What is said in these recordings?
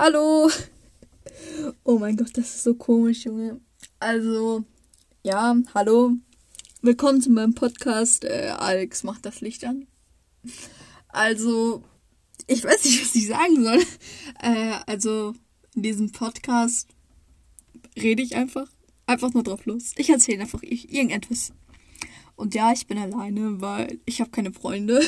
Hallo. Oh mein Gott, das ist so komisch, Junge. Also, ja, hallo. Willkommen zu meinem Podcast. Äh, Alex macht das Licht an. Also, ich weiß nicht, was ich sagen soll. Äh, also, in diesem Podcast rede ich einfach. Einfach nur drauf los. Ich erzähle einfach irgendetwas. Und ja, ich bin alleine, weil ich habe keine Freunde.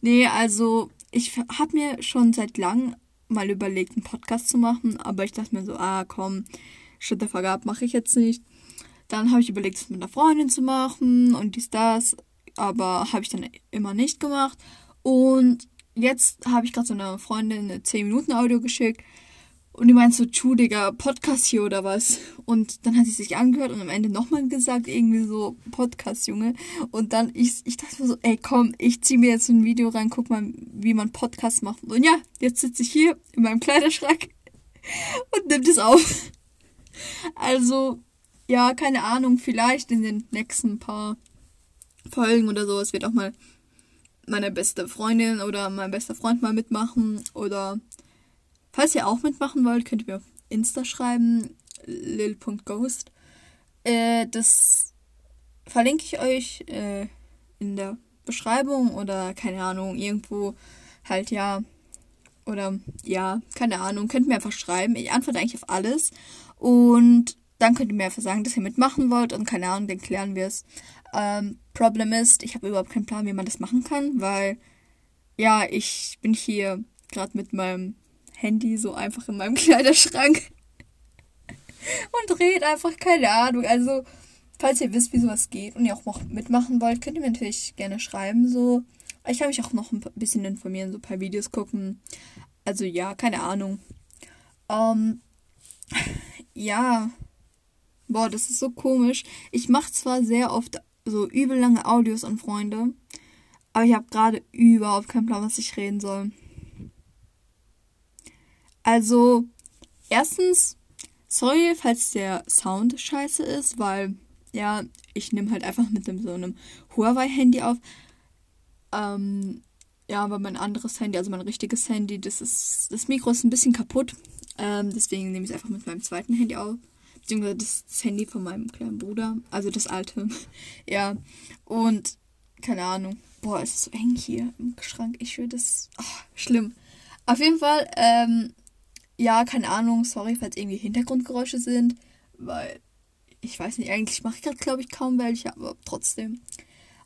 nee, also ich habe mir schon seit langem mal überlegt, einen Podcast zu machen, aber ich dachte mir so, ah komm, shit der vergab, mache ich jetzt nicht. Dann habe ich überlegt, es mit einer Freundin zu machen und dies, das, aber habe ich dann immer nicht gemacht. Und jetzt habe ich gerade so einer Freundin eine 10 Minuten Audio geschickt und die meint so, Tschu, Digga, Podcast hier oder was? Und dann hat sie sich angehört und am Ende nochmal gesagt, irgendwie so, Podcast, Junge. Und dann, ich, ich dachte so, ey, komm, ich zieh mir jetzt ein Video rein, guck mal, wie man Podcast macht. Und ja, jetzt sitze ich hier in meinem Kleiderschrank und nimm das auf. Also, ja, keine Ahnung, vielleicht in den nächsten paar Folgen oder so, es wird auch mal meine beste Freundin oder mein bester Freund mal mitmachen oder Falls ihr auch mitmachen wollt, könnt ihr mir auf Insta schreiben, lil.ghost. Äh, das verlinke ich euch äh, in der Beschreibung oder keine Ahnung, irgendwo halt ja. Oder ja, keine Ahnung, könnt ihr mir einfach schreiben. Ich antworte eigentlich auf alles. Und dann könnt ihr mir einfach sagen, dass ihr mitmachen wollt und keine Ahnung, dann klären wir es. Ähm, Problem ist, ich habe überhaupt keinen Plan, wie man das machen kann, weil ja, ich bin hier gerade mit meinem Handy so einfach in meinem Kleiderschrank und dreht einfach keine Ahnung. Also, falls ihr wisst, wie sowas geht und ihr auch noch mitmachen wollt, könnt ihr mir natürlich gerne schreiben. So, ich kann mich auch noch ein bisschen informieren, so ein paar Videos gucken. Also ja, keine Ahnung. Ähm, ja. Boah, das ist so komisch. Ich mache zwar sehr oft so übel lange Audios an Freunde, aber ich habe gerade überhaupt keinen Plan, was ich reden soll. Also, erstens, sorry, falls der Sound scheiße ist, weil, ja, ich nehme halt einfach mit so einem Huawei-Handy auf. Ähm, ja, aber mein anderes Handy, also mein richtiges Handy, das ist, das Mikro ist ein bisschen kaputt. Ähm, deswegen nehme ich es einfach mit meinem zweiten Handy auf. Beziehungsweise das, das Handy von meinem kleinen Bruder. Also das alte. ja. Und, keine Ahnung. Boah, es ist so eng hier im Schrank. Ich würde das. Oh, schlimm. Auf jeden Fall, ähm, ja, keine Ahnung, sorry, falls irgendwie Hintergrundgeräusche sind, weil ich weiß nicht, eigentlich mache ich gerade, glaube ich, kaum welche, aber trotzdem.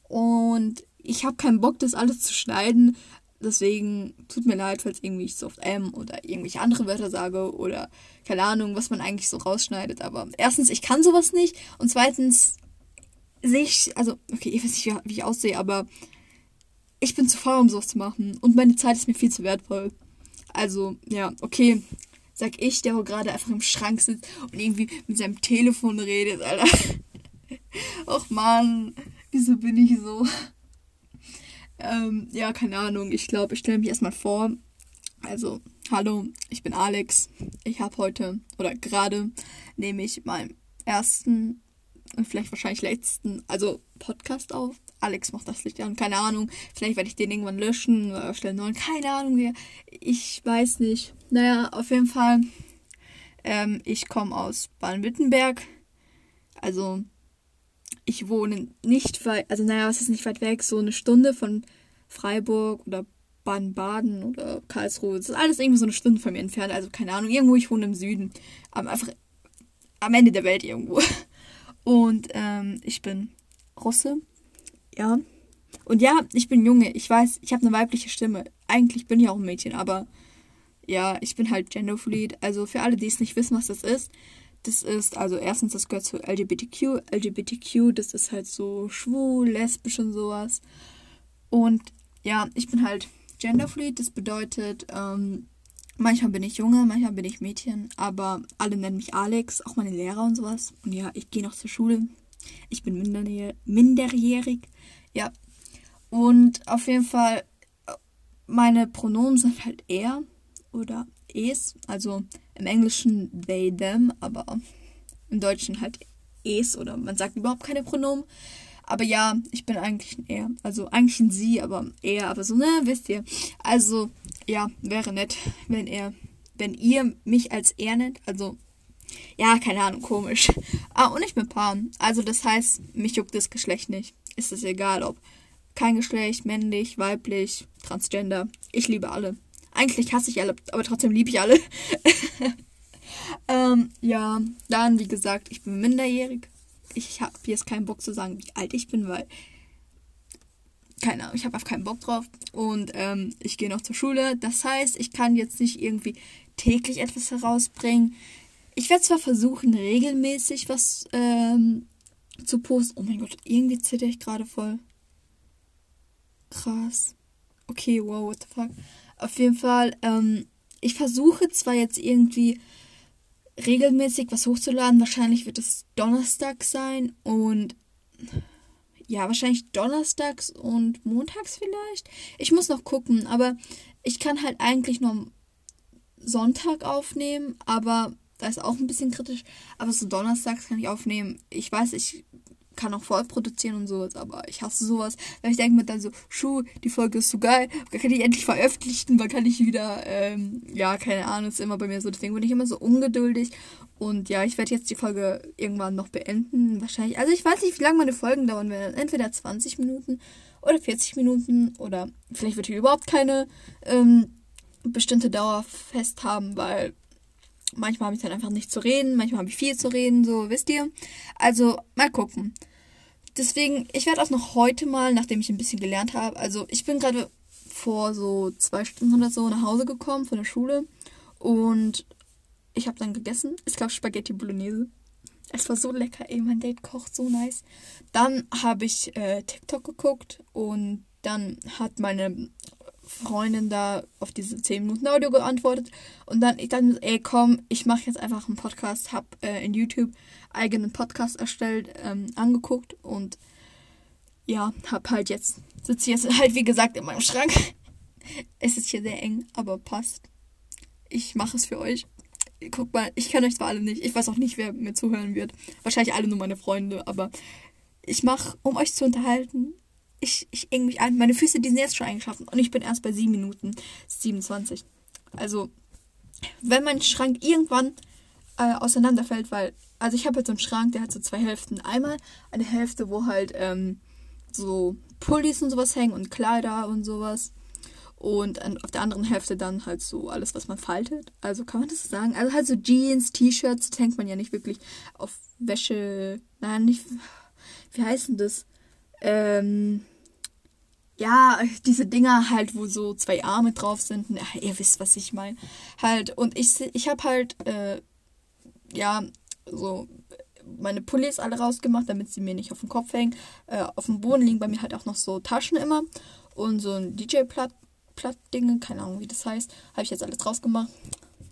Und ich habe keinen Bock, das alles zu schneiden. Deswegen tut mir leid, falls irgendwie ich so oft M oder irgendwelche andere Wörter sage oder keine Ahnung, was man eigentlich so rausschneidet. Aber erstens, ich kann sowas nicht und zweitens sehe ich, also, okay, ich weiß nicht, wie ich aussehe, aber ich bin zu faul, um sowas zu machen und meine Zeit ist mir viel zu wertvoll. Also, ja, okay. Sag ich, der gerade einfach im Schrank sitzt und irgendwie mit seinem Telefon redet, Alter. Och man, wieso bin ich so? Ähm, ja, keine Ahnung. Ich glaube, ich stelle mich erstmal vor. Also, hallo, ich bin Alex. Ich habe heute oder gerade nehme ich meinen ersten vielleicht wahrscheinlich letzten, also Podcast auf. Alex macht das Licht an, keine Ahnung. Vielleicht werde ich den irgendwann löschen oder stellen neuen, keine Ahnung. Ich weiß nicht. Naja, auf jeden Fall. Ähm, ich komme aus Baden-Württemberg. Also, ich wohne nicht weit, also naja, was ist nicht weit weg, so eine Stunde von Freiburg oder Baden-Baden oder Karlsruhe. Das ist alles irgendwie so eine Stunde von mir entfernt. Also keine Ahnung, irgendwo, ich wohne im Süden. Aber einfach am Ende der Welt irgendwo. Und ähm, ich bin Russe. Ja. Und ja, ich bin Junge. Ich weiß, ich habe eine weibliche Stimme. Eigentlich bin ich auch ein Mädchen, aber ja, ich bin halt genderfluid. Also für alle, die es nicht wissen, was das ist. Das ist, also erstens, das gehört zu LGBTQ. LGBTQ, das ist halt so schwul, lesbisch und sowas. Und ja, ich bin halt genderfluid. Das bedeutet, ähm, Manchmal bin ich Junge, manchmal bin ich Mädchen, aber alle nennen mich Alex, auch meine Lehrer und sowas. Und ja, ich gehe noch zur Schule. Ich bin minderjährig. Ja. Und auf jeden Fall, meine Pronomen sind halt er oder es. Also im Englischen they, them, aber im Deutschen halt es oder man sagt überhaupt keine Pronomen. Aber ja, ich bin eigentlich ein er. Also eigentlich ein sie, aber er, aber so, ne, wisst ihr. Also ja, wäre nett, wenn er wenn ihr mich als er nennt, also ja, keine Ahnung, komisch. Ah, und ich bin Pan. Also das heißt, mich juckt das Geschlecht nicht. Ist es egal, ob kein Geschlecht, männlich, weiblich, transgender. Ich liebe alle. Eigentlich hasse ich alle, aber trotzdem liebe ich alle. ähm, ja, dann, wie gesagt, ich bin minderjährig. Ich habe jetzt keinen Bock zu sagen, wie alt ich bin, weil. Keine Ahnung, ich habe einfach keinen Bock drauf. Und ähm, ich gehe noch zur Schule. Das heißt, ich kann jetzt nicht irgendwie täglich etwas herausbringen. Ich werde zwar versuchen, regelmäßig was ähm, zu posten. Oh mein Gott, irgendwie zitter ich gerade voll. Krass. Okay, wow, what the fuck. Auf jeden Fall, ähm, ich versuche zwar jetzt irgendwie regelmäßig was hochzuladen. Wahrscheinlich wird es Donnerstag sein und ja, wahrscheinlich donnerstags und montags vielleicht. Ich muss noch gucken, aber ich kann halt eigentlich nur Sonntag aufnehmen, aber da ist auch ein bisschen kritisch. Aber so donnerstags kann ich aufnehmen. Ich weiß, ich kann auch vorproduzieren und sowas, aber ich hasse sowas. Weil ich denke mir dann so, Schuh, die Folge ist so geil, dann kann ich endlich veröffentlichen, dann kann ich wieder, ähm, ja, keine Ahnung, ist immer bei mir so. Deswegen bin ich immer so ungeduldig. Und ja, ich werde jetzt die Folge irgendwann noch beenden. Wahrscheinlich, also ich weiß nicht, wie lange meine Folgen dauern werden. Entweder 20 Minuten oder 40 Minuten oder vielleicht wird hier überhaupt keine ähm, bestimmte Dauer fest haben, weil manchmal habe ich dann einfach nicht zu reden, manchmal habe ich viel zu reden, so wisst ihr. Also mal gucken deswegen, ich werde auch noch heute mal, nachdem ich ein bisschen gelernt habe, also ich bin gerade vor so zwei Stunden oder so nach Hause gekommen von der Schule und ich habe dann gegessen. Es gab Spaghetti Bolognese. Es war so lecker, ey, mein Date kocht so nice. Dann habe ich äh, TikTok geguckt und dann hat meine Freundin da auf diese 10 Minuten Audio geantwortet. Und dann, ich dachte, ey, komm, ich mache jetzt einfach einen Podcast, hab äh, in YouTube eigenen Podcast erstellt, ähm, angeguckt und ja, hab halt jetzt, sitze jetzt halt wie gesagt in meinem Schrank. es ist hier sehr eng, aber passt. Ich mache es für euch. Guck mal, ich kenne euch zwar alle nicht, ich weiß auch nicht, wer mir zuhören wird. Wahrscheinlich alle nur meine Freunde, aber ich mache, um euch zu unterhalten, ich, ich eng mich ein. Meine Füße, die sind jetzt schon eingeschlafen und ich bin erst bei 7 Minuten 27. Also, wenn mein Schrank irgendwann äh, auseinanderfällt, weil, also ich habe jetzt so einen Schrank, der hat so zwei Hälften. Einmal eine Hälfte, wo halt ähm, so Pullis und sowas hängen und Kleider und sowas. Und auf der anderen Hälfte dann halt so alles, was man faltet. Also kann man das sagen? Also halt so Jeans, T-Shirts, hängt man ja nicht wirklich auf Wäsche. Nein, nicht. Wie heißt denn das? Ähm, ja, diese Dinger halt, wo so zwei Arme drauf sind. Ja, ihr wisst, was ich meine. Halt, und ich, ich habe halt, äh, ja, so meine Pullis alle rausgemacht, damit sie mir nicht auf den Kopf hängen. Äh, auf dem Boden liegen bei mir halt auch noch so Taschen immer. Und so ein DJ-Platt, Platt-Dinge, keine Ahnung, wie das heißt. Habe ich jetzt alles rausgemacht.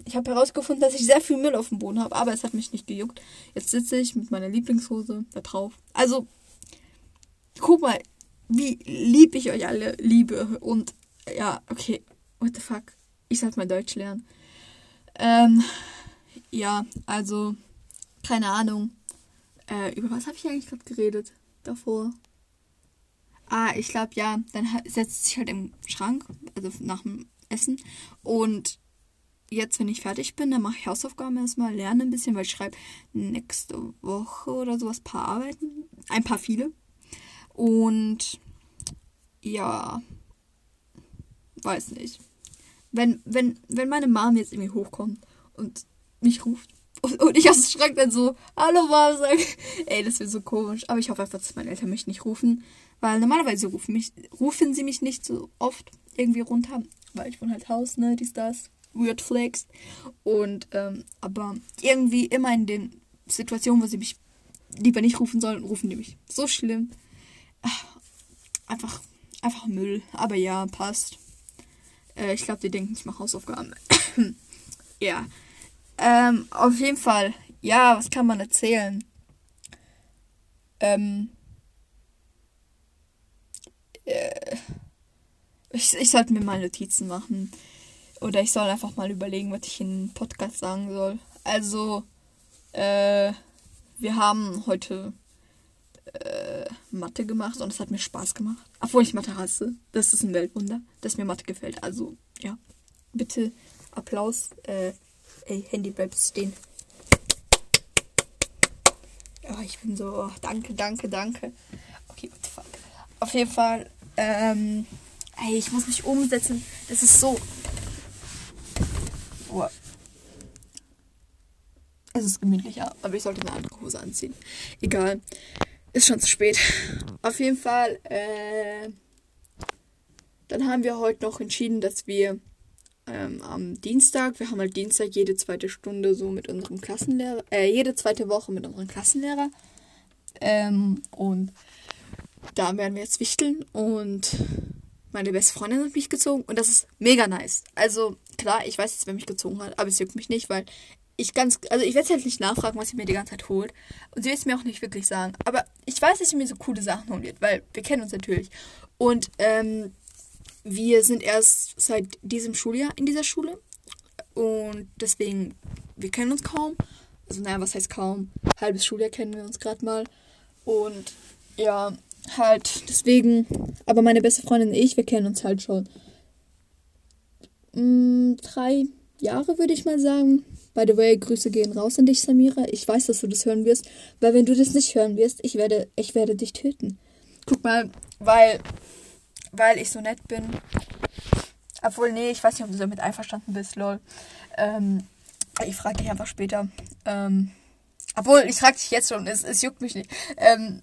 Ich habe herausgefunden, dass ich sehr viel Müll auf dem Boden habe, aber es hat mich nicht gejuckt. Jetzt sitze ich mit meiner Lieblingshose da drauf. Also, guck mal, wie lieb ich euch alle liebe. Und ja, okay, what the fuck. Ich sollte mal Deutsch lernen. Ähm, ja, also, keine Ahnung. Äh, über was habe ich eigentlich gerade geredet davor? Ah, ich glaube, ja, dann setzt sich halt im Schrank, also nach dem Essen. Und jetzt, wenn ich fertig bin, dann mache ich Hausaufgaben erstmal, lerne ein bisschen, weil ich schreibe nächste Woche oder sowas paar Arbeiten. Ein paar viele. Und ja, weiß nicht. Wenn, wenn, wenn meine Mom jetzt irgendwie hochkommt und mich ruft und, ich aus dem Schrank dann so, hallo Mom, sage, ey, das wäre so komisch. Aber ich hoffe einfach, dass meine Eltern mich nicht rufen, weil normalerweise rufen, mich, rufen sie mich nicht so oft irgendwie runter, weil ich wohne halt Haus, ne, dies, das, weird flex. Und, ähm, aber irgendwie immer in den Situationen, wo sie mich lieber nicht rufen sollen, rufen die mich. So schlimm einfach, einfach Müll. Aber ja, passt. Äh, ich glaube, die denken, ich mache Hausaufgaben. ja. Ähm, auf jeden Fall. Ja, was kann man erzählen? Ähm. Äh, ich, ich sollte mir mal Notizen machen. Oder ich soll einfach mal überlegen, was ich in Podcast sagen soll. Also, äh, wir haben heute äh, Mathe gemacht und es hat mir Spaß gemacht. Obwohl ich Mathe hasse. Das ist ein Weltwunder, dass mir Mathe gefällt. Also, ja. Bitte Applaus. Äh, Ey, Handy bleibt stehen. Oh, ich bin so, oh, danke, danke, danke. Okay, what the fuck. Auf jeden Fall, ähm, ey, ich muss mich umsetzen. Das ist so. Oh. Es ist gemütlicher, aber ich sollte eine andere Hose anziehen. Egal. Ist schon zu spät. Auf jeden Fall, äh, dann haben wir heute noch entschieden, dass wir ähm, am Dienstag, wir haben halt Dienstag jede zweite Stunde so mit unserem Klassenlehrer, äh, jede zweite Woche mit unserem Klassenlehrer. Ähm, und da werden wir jetzt wichteln und meine beste Freundin hat mich gezogen und das ist mega nice. Also klar, ich weiß jetzt, wer mich gezogen hat, aber es juckt mich nicht, weil ich ganz, also ich werde halt nicht nachfragen, was sie mir die ganze Zeit holt. Und sie wird es mir auch nicht wirklich sagen. Aber ich weiß, dass sie mir so coole Sachen holen wird, weil wir kennen uns natürlich. Und ähm, wir sind erst seit diesem Schuljahr in dieser Schule. Und deswegen, wir kennen uns kaum. Also naja, was heißt kaum? Halbes Schuljahr kennen wir uns gerade mal. Und ja, halt deswegen. Aber meine beste Freundin und ich, wir kennen uns halt schon mh, mm, drei Jahre, würde ich mal sagen. By the way, Grüße gehen raus an dich, Samira. Ich weiß, dass du das hören wirst, weil wenn du das nicht hören wirst, ich werde, ich werde dich töten. Guck mal, weil, weil ich so nett bin. Obwohl, nee, ich weiß nicht, ob du damit einverstanden bist, lol. Ähm, ich frage dich einfach später. Ähm, obwohl, ich frage dich jetzt schon, es, es juckt mich nicht. Ähm,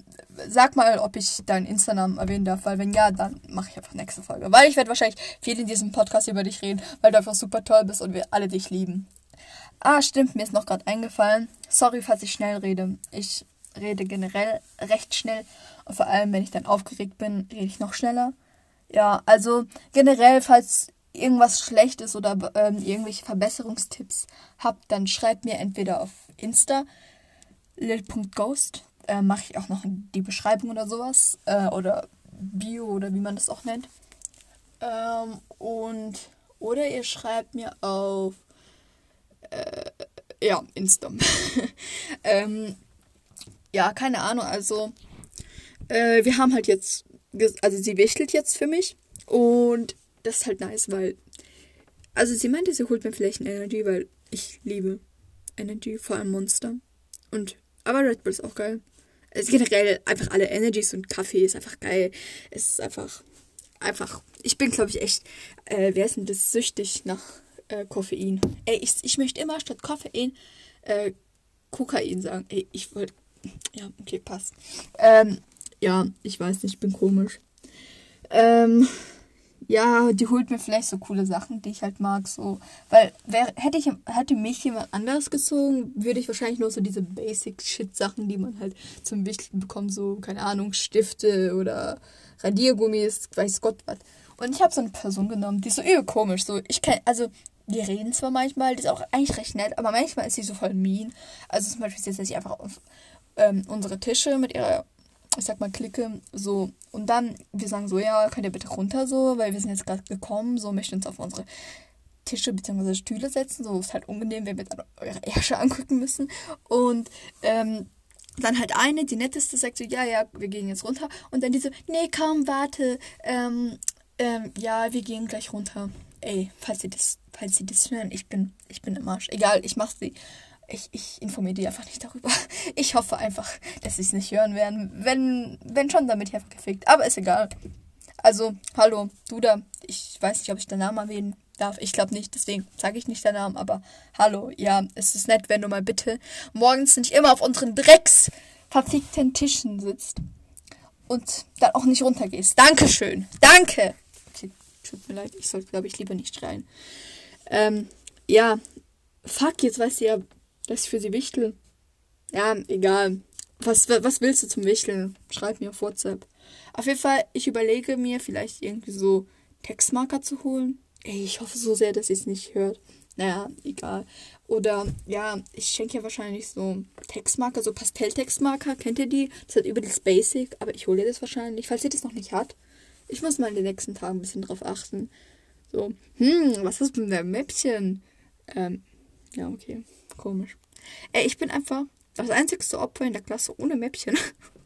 sag mal, ob ich deinen Instagram erwähnen darf, weil wenn ja, dann mache ich einfach nächste Folge. Weil ich werde wahrscheinlich viel in diesem Podcast über dich reden, weil du einfach super toll bist und wir alle dich lieben. Ah, stimmt, mir ist noch gerade eingefallen. Sorry, falls ich schnell rede. Ich rede generell recht schnell und vor allem, wenn ich dann aufgeregt bin, rede ich noch schneller. Ja, also generell, falls irgendwas schlecht ist oder ähm, irgendwelche Verbesserungstipps habt, dann schreibt mir entweder auf Insta lil.ghost äh, mache ich auch noch die Beschreibung oder sowas. Äh, oder Bio oder wie man das auch nennt. Ähm, und oder ihr schreibt mir auf äh, ja, Insta. ähm, ja, keine Ahnung, also äh, wir haben halt jetzt, also sie wichtelt jetzt für mich und das ist halt nice, weil, also sie meinte, sie holt mir vielleicht ein Energy, weil ich liebe Energy, vor allem Monster. Und, aber Red Bull ist auch geil. Es generell einfach alle Energies und Kaffee ist einfach geil. Es ist einfach, einfach, ich bin glaube ich echt, äh, wer ist denn das, süchtig nach äh, Koffein. Ey, ich, ich möchte immer statt Koffein äh, Kokain sagen. Ey, ich wollte, ja, okay, passt. Ähm, ja, ich weiß nicht, ich bin komisch. Ähm, ja, die holt mir vielleicht so coole Sachen, die ich halt mag, so. Weil wär, hätte ich hätte mich jemand anders gezogen, würde ich wahrscheinlich nur so diese Basic Shit Sachen, die man halt zum Wichteln bekommt, so keine Ahnung, Stifte oder Radiergummis, weiß Gott was. Und ich habe so eine Person genommen, die ist so übel komisch, so ich kenn also wir reden zwar manchmal, die ist auch eigentlich recht nett, aber manchmal ist sie so voll mean. Also zum Beispiel setzt sie einfach auf ähm, unsere Tische mit ihrer ich sag mal, klicke, so, und dann, wir sagen so, ja, könnt ihr bitte runter, so, weil wir sind jetzt gerade gekommen, so, möchten uns auf unsere Tische bzw. Stühle setzen, so, ist halt unangenehm, wenn wir dann eure Ärsche angucken müssen, und, ähm, dann halt eine, die netteste, sagt so, ja, ja, wir gehen jetzt runter, und dann diese, nee, komm, warte, ähm, ähm, ja, wir gehen gleich runter. Ey, falls sie das, falls sie das hören, ich bin, ich bin im Arsch. Egal, ich mach sie ich, ich informiere die einfach nicht darüber. Ich hoffe einfach, dass sie es nicht hören werden. Wenn, wenn schon, damit ich einfach gefickt. Aber ist egal. Also, hallo, du da. Ich weiß nicht, ob ich deinen Namen erwähnen darf. Ich glaube nicht, deswegen sage ich nicht deinen Namen. Aber hallo, ja, es ist nett, wenn du mal bitte morgens nicht immer auf unseren Drecks verfickten Tischen sitzt. Und dann auch nicht runtergehst. Dankeschön. Danke. Okay, tut mir leid. Ich sollte, glaube ich, lieber nicht schreien. Ähm, ja. Fuck, jetzt weißt du ja, dass ich für sie wichtel. Ja, egal. Was, was willst du zum Wichteln? Schreib mir auf WhatsApp. Auf jeden Fall, ich überlege mir vielleicht irgendwie so Textmarker zu holen. Ey, ich hoffe so sehr, dass ihr es nicht hört. Naja, egal. Oder ja, ich schenke ja wahrscheinlich so Textmarker, so Pastelltextmarker. Kennt ihr die? Das ist halt übrigens basic, aber ich hole das wahrscheinlich, falls ihr das noch nicht habt. Ich muss mal in den nächsten Tagen ein bisschen drauf achten. So, hm, was ist mit dem Mäppchen? Ähm, ja, okay. Komisch. Ey, ich bin einfach das einzigste Opfer in der Klasse ohne Mäppchen.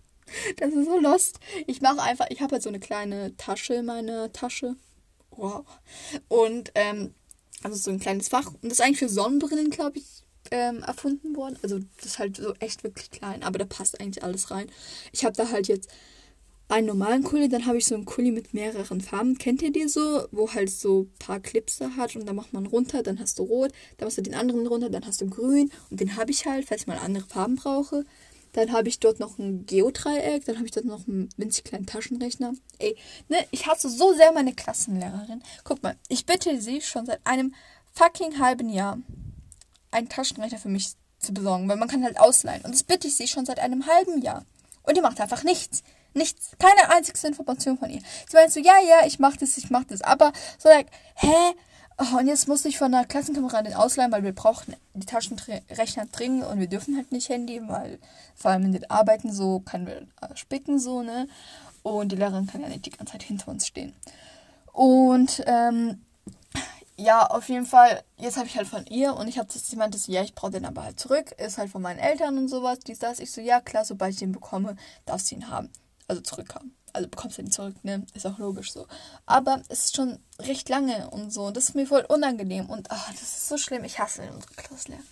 das ist so lost. Ich mache einfach, ich habe halt so eine kleine Tasche in meiner Tasche. Wow. Und ähm, Also so ein kleines Fach. Und das ist eigentlich für Sonnenbrillen, glaube ich, ähm, erfunden worden. Also das ist halt so echt wirklich klein, aber da passt eigentlich alles rein. Ich habe da halt jetzt einen normalen Kuli, dann habe ich so einen Kuli mit mehreren Farben. Kennt ihr die so? Wo halt so ein paar Clips da hat und dann macht man runter, dann hast du rot, dann machst du den anderen runter, dann hast du grün und den habe ich halt, falls ich mal andere Farben brauche. Dann habe ich dort noch ein Geodreieck, dann habe ich dort noch einen winzig kleinen Taschenrechner. Ey, ne, ich hasse so sehr meine Klassenlehrerin. Guck mal, ich bitte sie schon seit einem fucking halben Jahr, einen Taschenrechner für mich zu besorgen, weil man kann halt ausleihen. Und das bitte ich sie schon seit einem halben Jahr. Und die macht einfach nichts. Nichts. Keine einzige Information von ihr. Sie meint so, ja, ja, ich mach das, ich mach das. Aber so, like, hä? Oh, und jetzt muss ich von der Klassenkameradin ausleihen, weil wir brauchen die Taschenrechner dringend und wir dürfen halt nicht Handy, weil vor allem in den Arbeiten so kann wir äh, spicken, so, ne? Und die Lehrerin kann ja nicht die ganze Zeit hinter uns stehen. Und, ähm, ja, auf jeden Fall, jetzt habe ich halt von ihr und ich habe sie meinte so, ja, ich brauche den aber halt zurück, ist halt von meinen Eltern und sowas, dies, das. Ich so, ja, klar, sobald ich den bekomme, darfst du ihn haben. Also zurückhaben. Also bekommst du ihn zurück, ne? Ist auch logisch so. Aber es ist schon recht lange und so. Das ist mir voll unangenehm und ach, das ist so schlimm. Ich hasse unsere Klassenlehrer.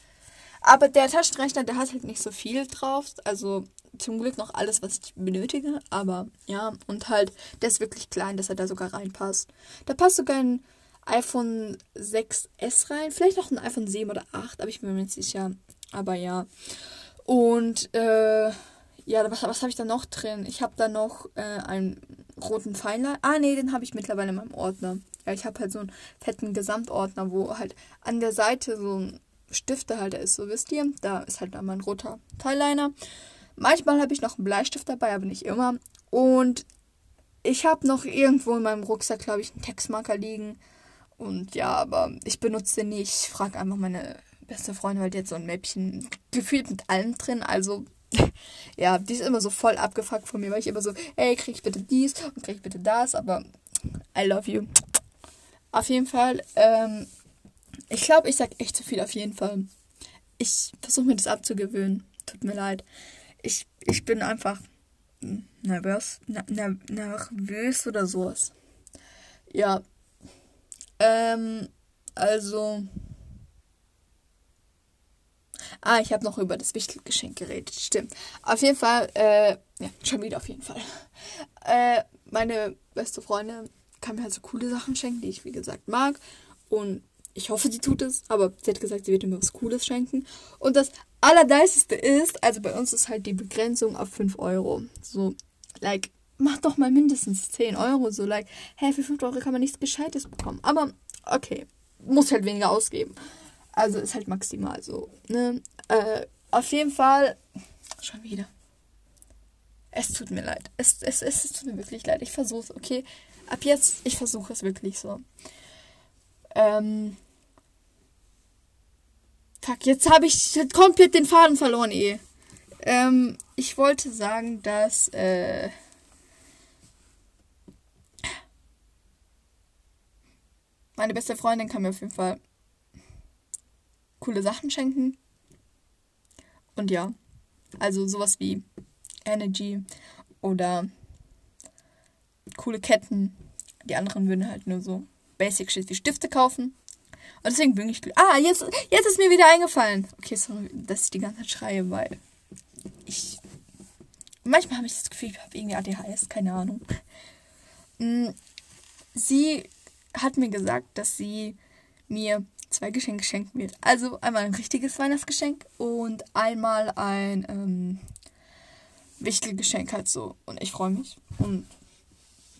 Aber der Taschenrechner, der hat halt nicht so viel drauf. Also zum Glück noch alles, was ich benötige. Aber ja, und halt, der ist wirklich klein, dass er da sogar reinpasst. Da passt sogar ein iPhone 6S rein. Vielleicht noch ein iPhone 7 oder 8, aber ich bin mir nicht sicher. Aber ja. Und äh, ja, was, was habe ich da noch drin? Ich habe da noch äh, einen roten Pfeiler. Ah, nee, den habe ich mittlerweile in meinem Ordner. Ja, ich habe halt so einen fetten Gesamtordner, wo halt an der Seite so ein Stiftehalter ist, so wisst ihr. Da ist halt mein roter Teilliner. Manchmal habe ich noch einen Bleistift dabei, aber nicht immer. Und ich habe noch irgendwo in meinem Rucksack, glaube ich, einen Textmarker liegen. Und ja, aber ich benutze den nicht. Ich frage einfach meine beste Freundin, weil die hat so ein Mäppchen gefühlt mit allem drin. Also, ja, die ist immer so voll abgefuckt von mir, weil ich immer so, ey, krieg ich bitte dies und krieg ich bitte das. Aber I love you. Auf jeden Fall, ähm, ich glaube, ich sag echt zu viel auf jeden Fall. Ich versuche mir das abzugewöhnen. Tut mir leid. Ich, ich bin einfach nervös, nervös oder sowas. Ja, ähm, also. Ah, ich habe noch über das Wichtelgeschenk geredet. Stimmt. Auf jeden Fall, äh, ja, schon wieder auf jeden Fall. Äh, meine beste Freundin kann mir halt so coole Sachen schenken, die ich, wie gesagt, mag. Und ich hoffe, sie tut es. Aber sie hat gesagt, sie wird mir was Cooles schenken. Und das Allerdeisteste ist, also bei uns ist halt die Begrenzung auf 5 Euro. So, like, mach doch mal mindestens 10 Euro. So, like, hä, für 5 Euro kann man nichts Gescheites bekommen. Aber, okay, muss halt weniger ausgeben. Also ist halt maximal so, ne? Äh, auf jeden Fall, schon wieder. Es tut mir leid. Es, es, es, es tut mir wirklich leid. Ich versuche es, okay? Ab jetzt, ich versuche es wirklich so. Ähm. Fuck, jetzt habe ich komplett den Faden verloren, eh. Ähm, ich wollte sagen, dass, äh. Meine beste Freundin kann mir auf jeden Fall coole Sachen schenken. Und ja, also sowas wie Energy oder coole Ketten. Die anderen würden halt nur so Basic Shit wie Stifte kaufen. Und deswegen bin ich. Ah, jetzt, jetzt ist mir wieder eingefallen. Okay, sorry, dass ich die ganze Zeit schreie, weil ich. Manchmal habe ich das Gefühl, ich habe irgendwie ADHS, keine Ahnung. Mm, sie hat mir gesagt, dass sie mir zwei Geschenke schenken wird. Also einmal ein richtiges Weihnachtsgeschenk und einmal ein ähm, Wichtelgeschenk halt so. Und ich freue mich. Und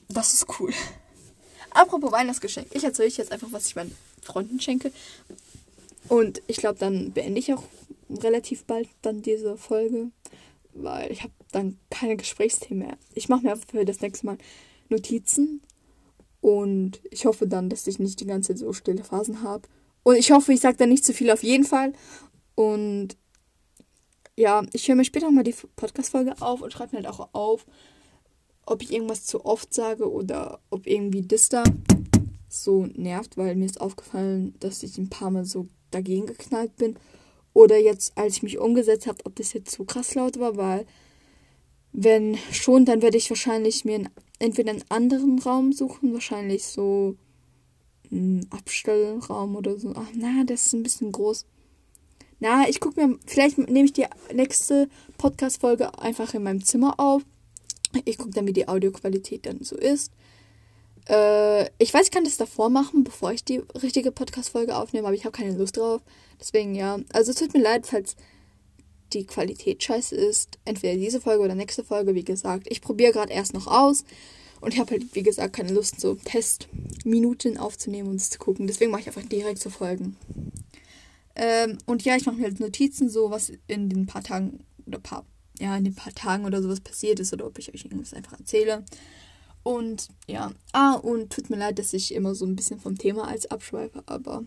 das ist cool. Apropos Weihnachtsgeschenk. Ich erzähle euch jetzt einfach, was ich meinen Freunden schenke. Und ich glaube, dann beende ich auch relativ bald dann diese Folge. Weil ich habe dann keine Gesprächsthemen mehr. Ich mache mir für das nächste Mal Notizen und ich hoffe dann, dass ich nicht die ganze Zeit so stille Phasen habe. Und ich hoffe, ich sage da nicht zu viel auf jeden Fall. Und ja, ich höre mir später nochmal die Podcast-Folge auf und schreibe mir halt auch auf, ob ich irgendwas zu oft sage oder ob irgendwie das da so nervt, weil mir ist aufgefallen, dass ich ein paar Mal so dagegen geknallt bin. Oder jetzt, als ich mich umgesetzt habe, ob das jetzt zu krass laut war, weil wenn schon, dann werde ich wahrscheinlich mir entweder einen anderen Raum suchen, wahrscheinlich so einen Abstellraum oder so. Ach, na, das ist ein bisschen groß. Na, ich gucke mir, vielleicht nehme ich die nächste Podcast-Folge einfach in meinem Zimmer auf. Ich gucke dann, wie die Audioqualität dann so ist. Äh, ich weiß, ich kann das davor machen, bevor ich die richtige Podcast-Folge aufnehme, aber ich habe keine Lust drauf. Deswegen, ja. Also, es tut mir leid, falls die Qualität scheiße ist. Entweder diese Folge oder nächste Folge, wie gesagt. Ich probiere gerade erst noch aus. Und ich habe halt, wie gesagt, keine Lust, so Testminuten aufzunehmen und es zu gucken. Deswegen mache ich einfach direkt zu Folgen. Ähm, und ja, ich mache mir halt Notizen, so was in den paar Tagen oder paar, ja, in den paar Tagen oder sowas passiert ist oder ob ich euch irgendwas einfach erzähle. Und ja, ah, und tut mir leid, dass ich immer so ein bisschen vom Thema als abschweife, aber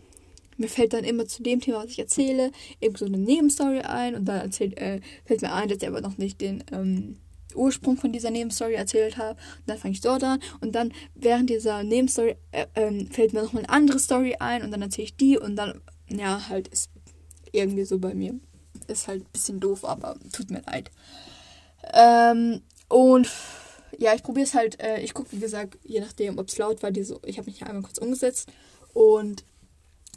mir fällt dann immer zu dem Thema, was ich erzähle, irgend so eine Nebenstory ein und dann erzählt, äh, fällt mir ein, dass ich aber noch nicht den ähm, Ursprung von dieser Nebenstory erzählt habe. Und dann fange ich dort an und dann während dieser Nebenstory äh, äh, fällt mir nochmal eine andere Story ein und dann erzähle ich die und dann ja, halt ist irgendwie so bei mir. Ist halt ein bisschen doof, aber tut mir leid. Ähm, und ja, ich probiere es halt. Äh, ich gucke, wie gesagt, je nachdem, ob es laut war. Diese, ich habe mich hier einmal kurz umgesetzt. Und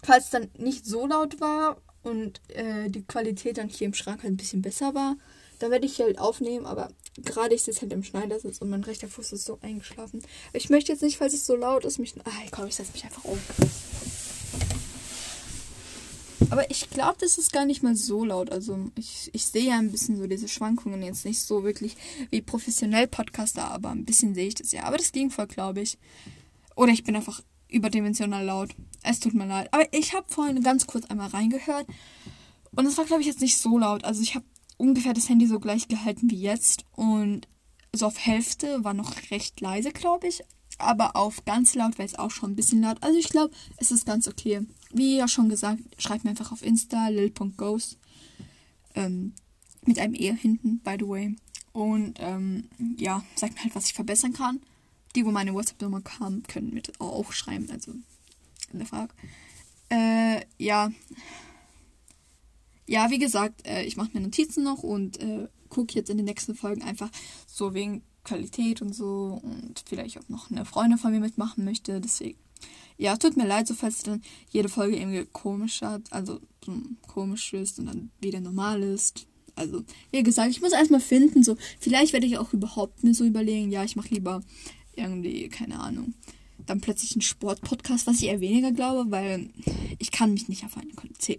falls es dann nicht so laut war und äh, die Qualität dann hier im Schrank halt ein bisschen besser war, dann werde ich halt aufnehmen. Aber gerade ich sitze halt im Schneidersitz und mein rechter Fuß ist so eingeschlafen. Ich möchte jetzt nicht, falls es so laut ist, mich. Ah, komm, ich setze mich einfach um. Aber ich glaube, das ist gar nicht mal so laut. Also ich, ich sehe ja ein bisschen so diese Schwankungen jetzt nicht so wirklich wie professionell Podcaster, aber ein bisschen sehe ich das ja. Aber das ging voll, glaube ich. Oder ich bin einfach überdimensional laut. Es tut mir leid. Aber ich habe vorhin ganz kurz einmal reingehört. Und es war, glaube ich, jetzt nicht so laut. Also ich habe ungefähr das Handy so gleich gehalten wie jetzt. Und so auf Hälfte war noch recht leise, glaube ich. Aber auf ganz laut wäre es auch schon ein bisschen laut. Also ich glaube, es ist ganz okay. Wie ja schon gesagt, schreibt mir einfach auf Insta lil.ghost. Ähm, mit einem E hinten, by the way. Und ähm, ja, sagt mir halt, was ich verbessern kann. Die, wo meine WhatsApp-Nummer kam, können mir auch schreiben. Also in der Frage. Äh, ja. Ja, wie gesagt, äh, ich mache mir Notizen noch und äh, gucke jetzt in den nächsten Folgen einfach so wegen Qualität und so und vielleicht auch noch eine Freundin von mir mitmachen möchte. Deswegen, ja, tut mir leid, so falls dann jede Folge irgendwie komisch hat, also so komisch ist und dann wieder normal ist. Also, wie gesagt, ich muss erstmal finden, so, vielleicht werde ich auch überhaupt mir so überlegen, ja, ich mache lieber irgendwie, keine Ahnung, dann plötzlich einen Sportpodcast, was ich eher weniger glaube, weil ich kann mich nicht auf ein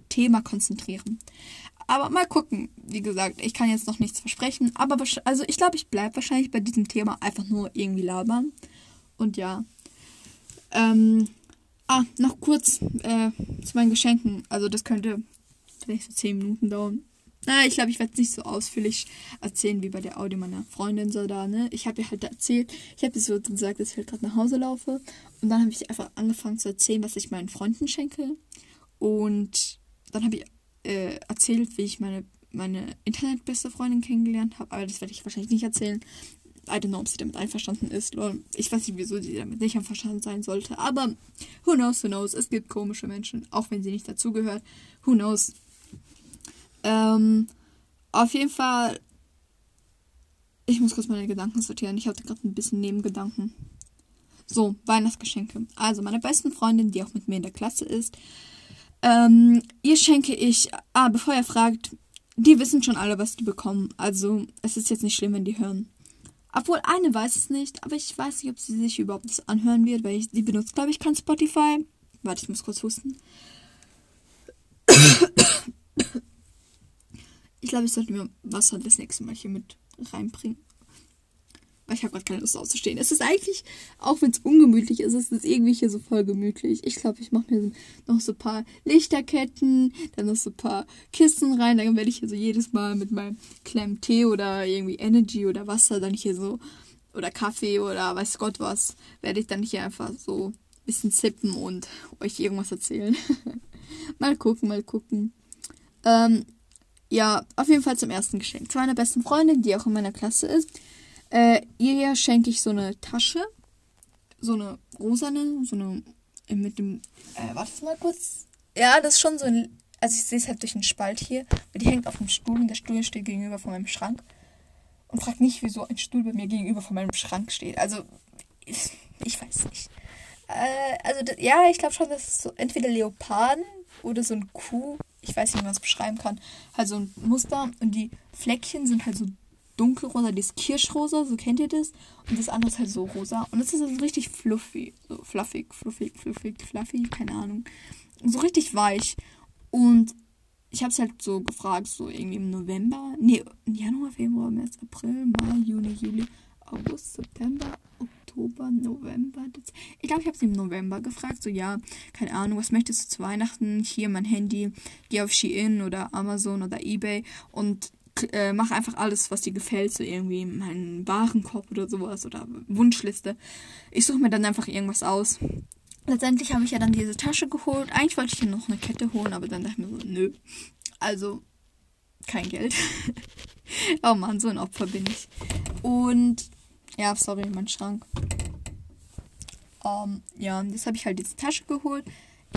Thema konzentrieren. Aber mal gucken. Wie gesagt, ich kann jetzt noch nichts versprechen. Aber also ich glaube, ich bleibe wahrscheinlich bei diesem Thema einfach nur irgendwie labern. Und ja. Ähm, ah, noch kurz äh, zu meinen Geschenken. Also das könnte vielleicht so 10 Minuten dauern. Na, ich glaube, ich werde es nicht so ausführlich erzählen wie bei der Audio meiner Freundin so da, ne? Ich habe ihr halt erzählt, ich habe ihr so gesagt, dass ich halt gerade nach Hause laufe. Und dann habe ich einfach angefangen zu erzählen, was ich meinen Freunden schenke. Und dann habe ich äh, erzählt, wie ich meine, meine Internetbeste Freundin kennengelernt habe, aber das werde ich wahrscheinlich nicht erzählen. I don't know, ob sie damit einverstanden ist. Ich weiß nicht, wieso sie damit nicht einverstanden sein sollte. Aber who knows, who knows. Es gibt komische Menschen, auch wenn sie nicht dazugehört. Who knows. Ähm, auf jeden Fall. Ich muss kurz meine Gedanken sortieren. Ich hatte gerade ein bisschen Nebengedanken. So, Weihnachtsgeschenke. Also, meine besten Freundin, die auch mit mir in der Klasse ist, ähm, ihr schenke ich, ah, bevor ihr fragt, die wissen schon alle, was die bekommen. Also, es ist jetzt nicht schlimm, wenn die hören. Obwohl, eine weiß es nicht, aber ich weiß nicht, ob sie sich überhaupt das anhören wird, weil ich, sie benutzt, glaube ich, kein Spotify. Warte, ich muss kurz husten. Ich glaube, ich sollte mir Wasser das nächste Mal hier mit reinbringen. Weil ich habe gerade keine Lust auszustehen. Es ist eigentlich, auch wenn es ungemütlich ist, ist es irgendwie hier so voll gemütlich. Ich glaube, ich mache mir noch so ein paar Lichterketten, dann noch so ein paar Kissen rein. Dann werde ich hier so jedes Mal mit meinem kleinen Tee oder irgendwie Energy oder Wasser dann hier so, oder Kaffee oder weiß Gott was, werde ich dann hier einfach so ein bisschen zippen und euch irgendwas erzählen. mal gucken, mal gucken. Ähm, ja, auf jeden Fall zum ersten Geschenk. Zu meiner besten Freundin, die auch in meiner Klasse ist. Äh, ihr schenke ich so eine Tasche. So eine rosane, so eine äh, mit dem. Äh, warte mal kurz. Ja, das ist schon so ein. Also ich sehe es halt durch den Spalt hier. Die hängt auf dem Stuhl und der Stuhl steht gegenüber von meinem Schrank. Und fragt nicht, wieso ein Stuhl bei mir gegenüber von meinem Schrank steht. Also, ich, ich weiß nicht. Äh, also, ja, ich glaube schon, dass es so entweder Leoparden oder so ein Kuh. Ich weiß nicht, wie man es beschreiben kann. Halt so ein Muster. Und die Fleckchen sind halt so dunkelrosa, das Kirschrosa, so kennt ihr das. Und das andere ist halt so rosa. Und das ist also richtig fluffy. So fluffig, fluffig, fluffig, fluffy, keine Ahnung. So richtig weich. Und ich habe es halt so gefragt, so irgendwie im November. Nee, Januar, Februar, März, April, Mai, Juni, Juli, August, September, Oktober, November. Ich glaube, ich habe sie im November gefragt. So, ja, keine Ahnung, was möchtest du zu Weihnachten? Hier mein Handy. Geh auf Shein oder Amazon oder Ebay und äh, mach einfach alles, was dir gefällt. So irgendwie meinen Warenkorb oder sowas oder Wunschliste. Ich suche mir dann einfach irgendwas aus. Letztendlich habe ich ja dann diese Tasche geholt. Eigentlich wollte ich hier noch eine Kette holen, aber dann dachte ich mir so, nö. Also, kein Geld. oh Mann, so ein Opfer bin ich. Und ja, sorry, mein Schrank. Um, ähm, ja, jetzt habe ich halt diese Tasche geholt.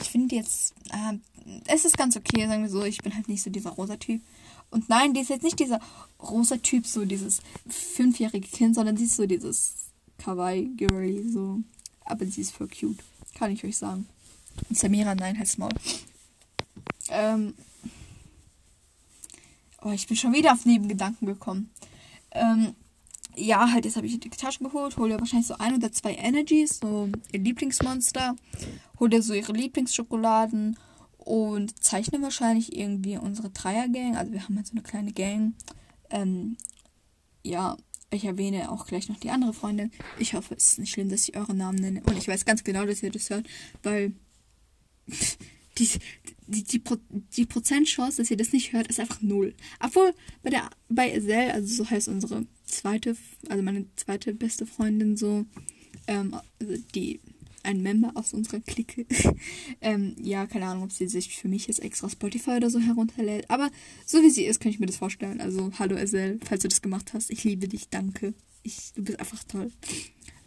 Ich finde jetzt, äh, es ist ganz okay, sagen wir so. Ich bin halt nicht so dieser rosa Typ. Und nein, die ist jetzt nicht dieser rosa Typ, so dieses fünfjährige Kind, sondern sie ist so dieses Kawaii-Girly, so. Aber sie ist voll cute. Kann ich euch sagen. Und Samira, nein, halt's Maul. Ähm. Oh, ich bin schon wieder auf Nebengedanken gekommen. Ähm, ja, halt, jetzt habe ich die Taschen geholt, hole wahrscheinlich so ein oder zwei Energies, so ihr Lieblingsmonster, hole so ihre Lieblingsschokoladen und zeichne wahrscheinlich irgendwie unsere Dreiergang. Also wir haben halt so eine kleine Gang. Ähm, ja, ich erwähne auch gleich noch die andere Freundin. Ich hoffe, es ist nicht schlimm, dass ich eure Namen nenne. Und ich weiß ganz genau, dass ihr das hört, weil die, die, die, Pro, die Prozentchance, dass ihr das nicht hört, ist einfach null. Obwohl bei der bei Esel, also so heißt unsere zweite, also meine zweite beste Freundin so, ähm, also die ein Member aus unserer Clique. ähm, ja, keine Ahnung, ob sie sich für mich jetzt extra Spotify oder so herunterlädt. Aber so wie sie ist, kann ich mir das vorstellen. Also, hallo Esel, falls du das gemacht hast. Ich liebe dich, danke. Ich, du bist einfach toll.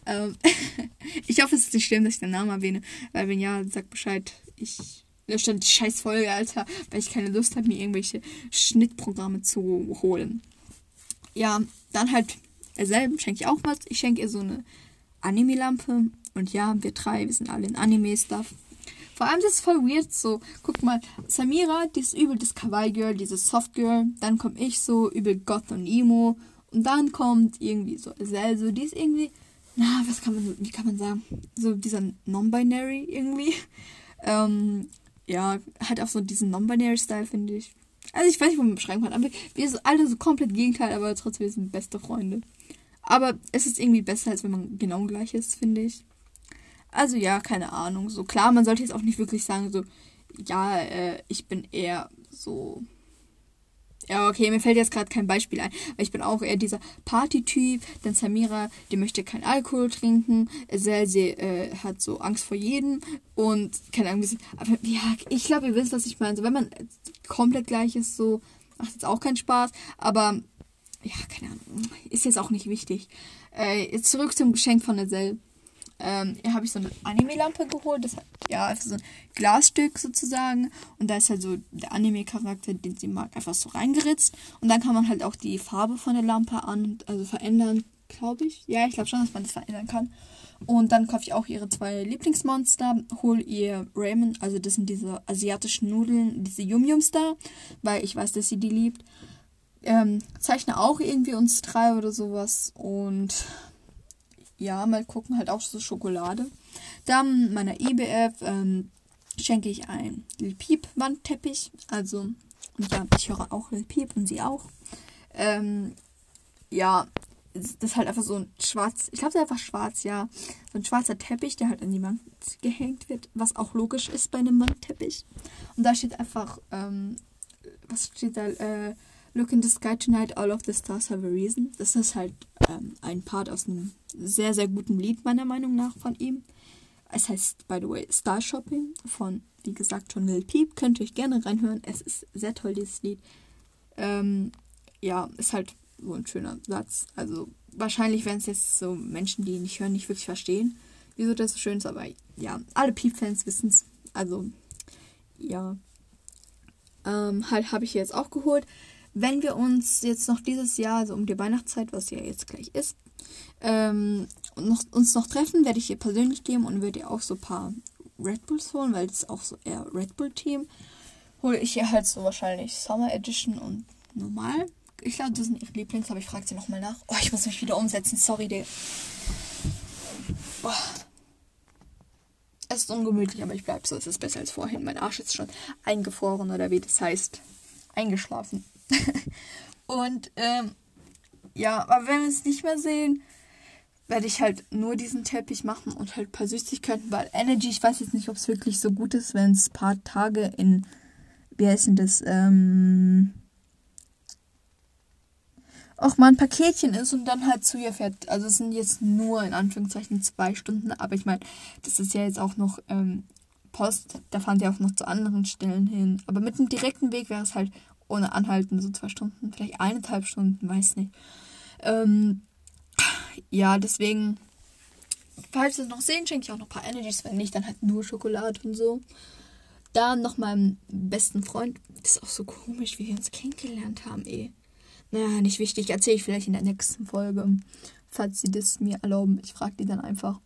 Ähm, ich hoffe, es ist nicht schlimm, dass ich deinen Namen erwähne. Weil wenn ja, sag Bescheid. Ich lösche dann die scheiß Folge, Alter. Weil ich keine Lust habe, mir irgendwelche Schnittprogramme zu holen. Ja, dann halt Esel schenke ich auch was. Ich schenke ihr so eine Anime-Lampe und ja, wir drei, wir sind alle in Anime-Stuff. Vor allem das ist voll weird so. Guck mal, Samira, die ist übel das Kawaii-Girl, dieses Soft-Girl. Dann komme ich so übel Goth und Emo. Und dann kommt irgendwie so Sel, so die ist irgendwie, na, was kann man, wie kann man sagen? So dieser Non-Binary irgendwie. Ähm, ja, halt auch so diesen Non-Binary-Style, finde ich. Also ich weiß nicht, wo man beschreiben kann, aber wir sind alle so komplett Gegenteil, aber trotzdem wir sind beste Freunde. Aber es ist irgendwie besser, als wenn man genau gleich ist, finde ich. Also ja, keine Ahnung. So klar, man sollte jetzt auch nicht wirklich sagen, so, ja, äh, ich bin eher so. Ja, okay, mir fällt jetzt gerade kein Beispiel ein. Weil ich bin auch eher dieser Party-Typ. Denn Samira, die möchte keinen Alkohol trinken. Sel, sie äh, hat so Angst vor jedem. Und keine Ahnung, aber ja, ich glaube, ihr wisst, was ich meine. So, wenn man komplett gleich ist, so macht jetzt auch keinen Spaß. Aber ja, keine Ahnung, ist jetzt auch nicht wichtig. Äh, jetzt zurück zum Geschenk von Sel ähm, habe ich so eine Anime-Lampe geholt. Das hat ja einfach so ein Glasstück sozusagen. Und da ist halt so der Anime-Charakter, den sie mag, einfach so reingeritzt. Und dann kann man halt auch die Farbe von der Lampe an, also verändern, glaube ich. Ja, ich glaube schon, dass man das verändern kann. Und dann kaufe ich auch ihre zwei Lieblingsmonster, hole ihr Ramen, also das sind diese asiatischen Nudeln, diese Yum Yums da, weil ich weiß, dass sie die liebt. Ähm, zeichne auch irgendwie uns drei oder sowas und ja, mal gucken, halt auch so Schokolade. Dann meiner IBF ähm, schenke ich ein Lil Peep Wandteppich. Also, und ja, ich höre auch Lil Peep und sie auch. Ähm, ja, das ist halt einfach so ein schwarz, ich glaube, es ist einfach schwarz, ja. So ein schwarzer Teppich, der halt an die Wand gehängt wird, was auch logisch ist bei einem Wandteppich. Und da steht einfach, ähm, was steht da? Äh, Look in the sky tonight, all of the stars have a reason. Das ist halt ähm, ein Part aus einem sehr, sehr guten Lied, meiner Meinung nach, von ihm. Es heißt, by the way, Star Shopping von, wie gesagt, schon Lil Peep. Könnt ihr euch gerne reinhören. Es ist sehr toll, dieses Lied. Ähm, ja, ist halt so ein schöner Satz. Also, wahrscheinlich werden es jetzt so Menschen, die ihn nicht hören, nicht wirklich verstehen, wieso das so schön ist. Aber ja, alle Peep-Fans wissen es. Also, ja. Ähm, halt habe ich jetzt auch geholt. Wenn wir uns jetzt noch dieses Jahr, also um die Weihnachtszeit, was ja jetzt gleich ist, ähm, noch, uns noch treffen, werde ich ihr persönlich geben und werde ihr auch so ein paar Red Bulls holen, weil das ist auch so eher Red Bull Team. Hole ich ihr halt so wahrscheinlich Summer Edition und normal. Ich glaube, das sind ihre Lieblings, aber ich frage sie nochmal nach. Oh, ich muss mich wieder umsetzen. Sorry, der. Boah. Es ist ungemütlich, aber ich bleibe so. Es ist besser als vorhin. Mein Arsch ist schon eingefroren oder wie das heißt. Eingeschlafen. und ähm, ja, aber wenn wir es nicht mehr sehen, werde ich halt nur diesen Teppich machen und halt ein paar Süßigkeiten, weil Energy, ich weiß jetzt nicht, ob es wirklich so gut ist, wenn es ein paar Tage in, wie heißt denn das, ähm, auch mal ein Paketchen ist und dann halt zu ihr fährt. Also es sind jetzt nur in Anführungszeichen zwei Stunden, aber ich meine, das ist ja jetzt auch noch ähm, Post, da fahren sie auch noch zu anderen Stellen hin. Aber mit einem direkten Weg wäre es halt ohne Anhalten so zwei Stunden, vielleicht eineinhalb Stunden, weiß nicht. Ähm, ja, deswegen, falls wir es noch sehen, schenke ich auch noch ein paar Energies, wenn nicht, dann halt nur Schokolade und so. Dann noch meinem besten Freund. Das ist auch so komisch, wie wir uns kennengelernt haben, eh. Naja, nicht wichtig. Erzähle ich vielleicht in der nächsten Folge. Falls sie das mir erlauben. Ich frage die dann einfach.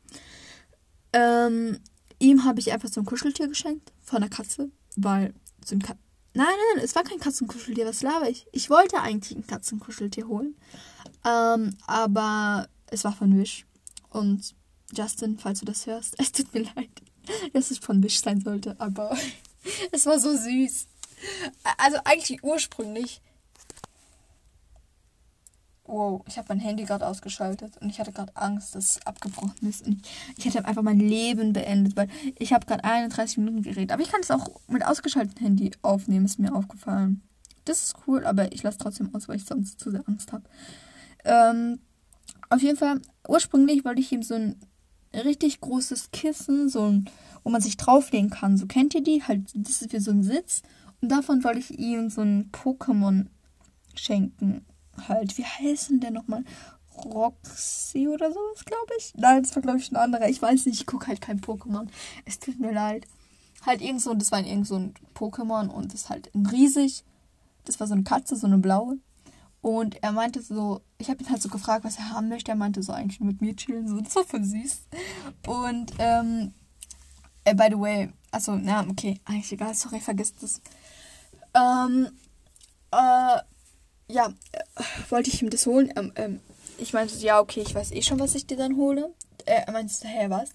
Ähm, ihm habe ich einfach so ein Kuscheltier geschenkt. Von einer Katze. Weil so ein Ka Nein, nein, es war kein Katzenkuscheltier. Was laber ich? Ich wollte eigentlich ein Katzenkuscheltier holen. Ähm, aber es war von Wish. Und Justin, falls du das hörst, es tut mir leid, dass es von Wish sein sollte, aber es war so süß. Also eigentlich ursprünglich. Wow, ich habe mein Handy gerade ausgeschaltet und ich hatte gerade Angst, dass es abgebrochen ist. Und ich hätte einfach mein Leben beendet, weil ich habe gerade 31 Minuten geredet. Aber ich kann es auch mit ausgeschaltetem Handy aufnehmen, ist mir aufgefallen. Das ist cool, aber ich lasse trotzdem aus, weil ich sonst zu sehr Angst habe. Ähm, auf jeden Fall, ursprünglich wollte ich ihm so ein richtig großes Kissen, so ein, wo man sich drauflegen kann. So kennt ihr die? Halt, das ist wie so ein Sitz. Und davon wollte ich ihm so ein Pokémon schenken. Halt, wie heißen der nochmal? Roxy oder sowas, glaube ich. Nein, das war, glaube ich, ein anderer. Ich weiß nicht, ich gucke halt kein Pokémon. Es tut mir leid. Halt irgend so, das war irgend so ein Pokémon und das ist halt riesig. Das war so eine Katze, so eine blaue. Und er meinte so, ich habe ihn halt so gefragt, was er haben möchte. Er meinte so eigentlich mit mir chillen, so, das voll süß. Und, ähm, äh, by the way, achso, na, okay, eigentlich egal, sorry, vergiss das. Ähm, äh, ja, äh, wollte ich ihm das holen. Ähm, ähm, ich meinte so, ja, okay, ich weiß eh schon, was ich dir dann hole. Äh, er meinte so, hä, was?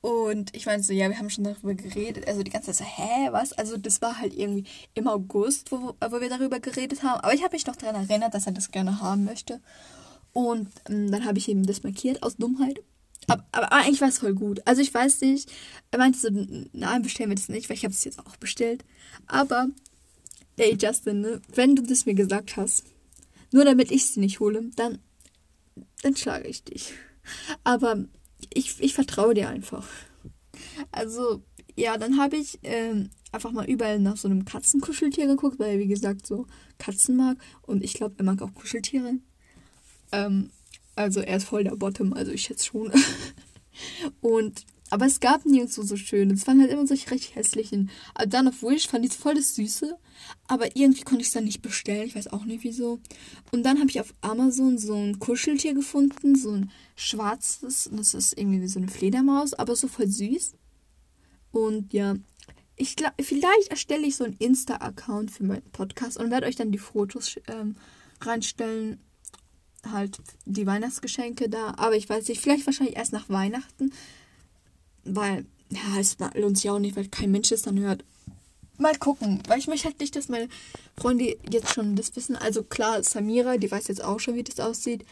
Und ich meinte so, ja, wir haben schon darüber geredet. Also die ganze Zeit so, hä, was? Also das war halt irgendwie im August, wo, wo wir darüber geredet haben. Aber ich habe mich noch daran erinnert, dass er das gerne haben möchte. Und ähm, dann habe ich ihm das markiert aus Dummheit. Aber, aber eigentlich war es voll gut. Also ich weiß nicht. Er meinte so, nein, bestellen wir das nicht, weil ich habe es jetzt auch bestellt. Aber, ey Justin, ne, wenn du das mir gesagt hast, nur damit ich sie nicht hole, dann, dann schlage ich dich. Aber ich, ich vertraue dir einfach. Also, ja, dann habe ich ähm, einfach mal überall nach so einem Katzenkuscheltier geguckt, weil er, wie gesagt, so Katzen mag. Und ich glaube, er mag auch Kuscheltiere. Ähm, also, er ist voll der Bottom, also ich schätze schon. und, aber es gab nirgends so, schön. Es waren halt immer solche recht hässlichen. Aber dann auf Wish fand ich es voll das Süße. Aber irgendwie konnte ich es dann nicht bestellen. Ich weiß auch nicht wieso. Und dann habe ich auf Amazon so ein Kuscheltier gefunden. So ein schwarzes. Das ist irgendwie wie so eine Fledermaus. Aber so voll süß. Und ja, ich glaube, vielleicht erstelle ich so einen Insta-Account für meinen Podcast und werde euch dann die Fotos ähm, reinstellen. Halt die Weihnachtsgeschenke da. Aber ich weiß nicht, vielleicht wahrscheinlich erst nach Weihnachten. Weil, ja, es lohnt sich auch nicht, weil kein Mensch es dann hört. Mal gucken, weil ich möchte halt nicht, dass meine Freunde jetzt schon das wissen. Also klar, Samira, die weiß jetzt auch schon, wie das aussieht.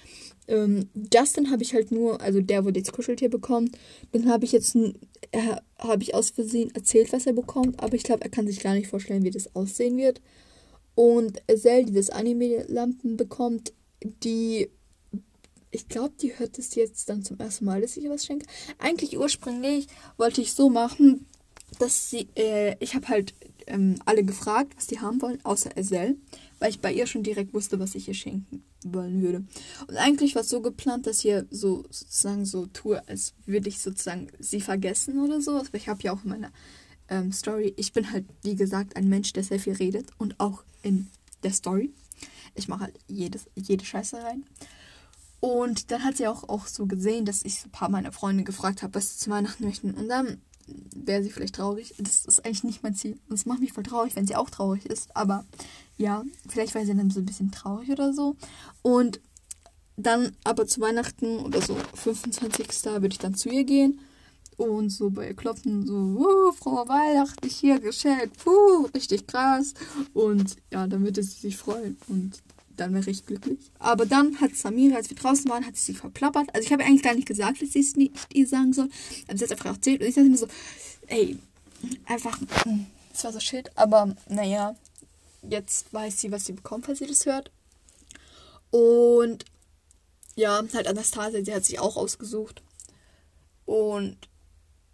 Ähm, Justin habe ich halt nur, also der, wo das Kuscheltier bekommt. Dann habe ich jetzt, äh, habe ich aus Versehen erzählt, was er bekommt. Aber ich glaube, er kann sich gar nicht vorstellen, wie das aussehen wird. Und Zell, die das Anime-Lampen bekommt, die ich glaube, die hört es jetzt dann zum ersten Mal, dass ich ihr was schenke. Eigentlich ursprünglich wollte ich so machen, dass sie, äh, ich habe halt ähm, alle gefragt, was die haben wollen, außer Esel, weil ich bei ihr schon direkt wusste, was ich ihr schenken wollen würde. Und eigentlich war es so geplant, dass ich so sozusagen so tue, als würde ich sozusagen sie vergessen oder so. Aber ich habe ja auch in meiner ähm, Story, ich bin halt, wie gesagt, ein Mensch, der sehr viel redet und auch in der Story. Ich mache halt jedes, jede Scheiße rein. Und dann hat sie auch, auch so gesehen, dass ich ein paar meiner Freunde gefragt habe, was sie zu Weihnachten möchten. Und dann wäre sie vielleicht traurig. Das ist eigentlich nicht mein Ziel. Und es macht mich voll traurig, wenn sie auch traurig ist. Aber ja, vielleicht war sie dann so ein bisschen traurig oder so. Und dann aber zu Weihnachten oder so 25. würde ich dann zu ihr gehen und so bei ihr klopfen, so, uh, frohe Weihnachten, hier geschenkt, puh, richtig krass. Und ja, dann würde sie sich freuen und dann wäre ich glücklich. Aber dann hat Samira, als wir draußen waren, hat sie sich verplappert. Also ich habe eigentlich gar nicht gesagt, dass sie es nicht ihr sagen soll. Aber sie hat einfach erzählt und ich dachte mir so, ey, einfach, hm, das war so shit. Aber naja, jetzt weiß sie, was sie bekommt, falls sie das hört. Und ja, halt Anastasia, sie hat sich auch ausgesucht. Und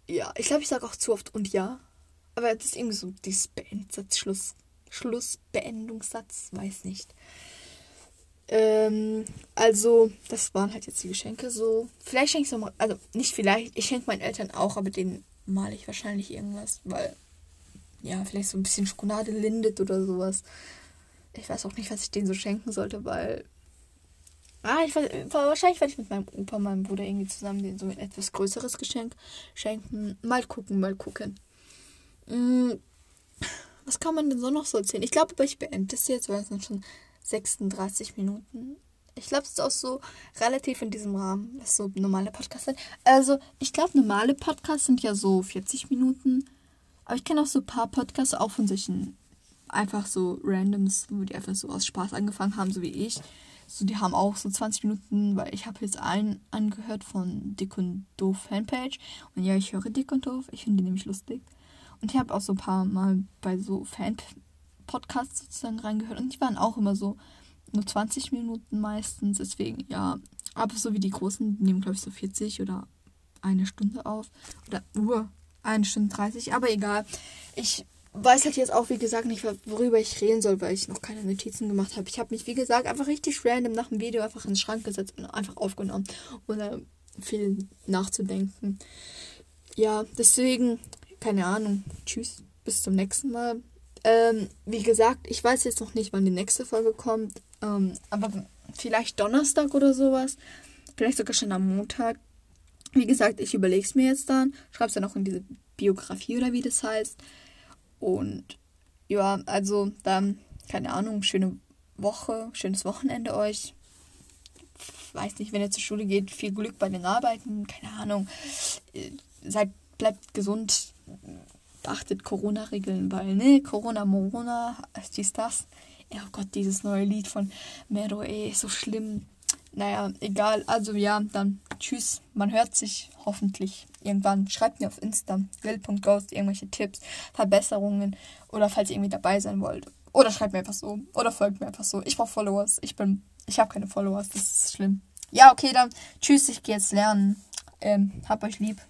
ja, ich glaube, ich sage auch zu oft und ja. Aber das ist irgendwie so dieses Beendsatz, Schluss, Schlussbeendungssatz, weiß nicht. Ähm, also, das waren halt jetzt die Geschenke so. Vielleicht schenke ich nochmal, also nicht vielleicht, ich schenke meinen Eltern auch, aber denen male ich wahrscheinlich irgendwas, weil, ja, vielleicht so ein bisschen Schokolade lindet oder sowas. Ich weiß auch nicht, was ich denen so schenken sollte, weil. Ah, ich weiß, wahrscheinlich werde ich mit meinem Opa, meinem Bruder irgendwie zusammen denen so ein etwas größeres Geschenk schenken. Mal gucken, mal gucken. Hm, was kann man denn so noch so erzählen? Ich glaube, ich beende das jetzt, weil es sind schon 36 Minuten. Ich glaube, es ist auch so relativ in diesem Rahmen, was so normale Podcasts sind. Also, ich glaube, normale Podcasts sind ja so 40 Minuten. Aber ich kenne auch so ein paar Podcasts, auch von solchen einfach so Randoms, wo die einfach so aus Spaß angefangen haben, so wie ich. So, die haben auch so 20 Minuten, weil ich habe jetzt einen angehört von Dick und Doof Fanpage. Und ja, ich höre Dick und Doof. Ich finde die nämlich lustig. Und ich habe auch so ein paar Mal bei so Fan Podcasts sozusagen reingehört und die waren auch immer so nur 20 Minuten meistens. Deswegen, ja, aber so wie die großen, die nehmen, glaube ich, so 40 oder eine Stunde auf. Oder Uhr, eine Stunde 30. Aber egal. Ich weiß halt jetzt auch, wie gesagt, nicht, worüber ich reden soll, weil ich noch keine Notizen gemacht habe. Ich habe mich, wie gesagt, einfach richtig random nach dem Video einfach in den Schrank gesetzt und einfach aufgenommen, ohne viel nachzudenken. Ja, deswegen, keine Ahnung. Tschüss, bis zum nächsten Mal. Ähm, wie gesagt, ich weiß jetzt noch nicht, wann die nächste Folge kommt. Ähm, aber vielleicht Donnerstag oder sowas. Vielleicht sogar schon am Montag. Wie gesagt, ich überlege es mir jetzt dann. Schreibe es dann auch in diese Biografie oder wie das heißt. Und ja, also dann, keine Ahnung, schöne Woche, schönes Wochenende euch. Weiß nicht, wenn ihr zur Schule geht, viel Glück bei den Arbeiten, keine Ahnung. Äh, seid, bleibt gesund beachtet Corona-Regeln, weil, ne, Corona, Morona, dies, das. Oh Gott, dieses neue Lied von Mero, ey, so schlimm. Naja, egal. Also ja, dann tschüss. Man hört sich hoffentlich irgendwann. Schreibt mir auf Insta, will.ghost, irgendwelche Tipps, Verbesserungen oder falls ihr irgendwie dabei sein wollt. Oder schreibt mir einfach so. Oder folgt mir einfach so. Ich brauche Followers. Ich bin. Ich habe keine Followers. Das ist schlimm. Ja, okay, dann tschüss. Ich gehe jetzt lernen. Ähm, hab euch lieb.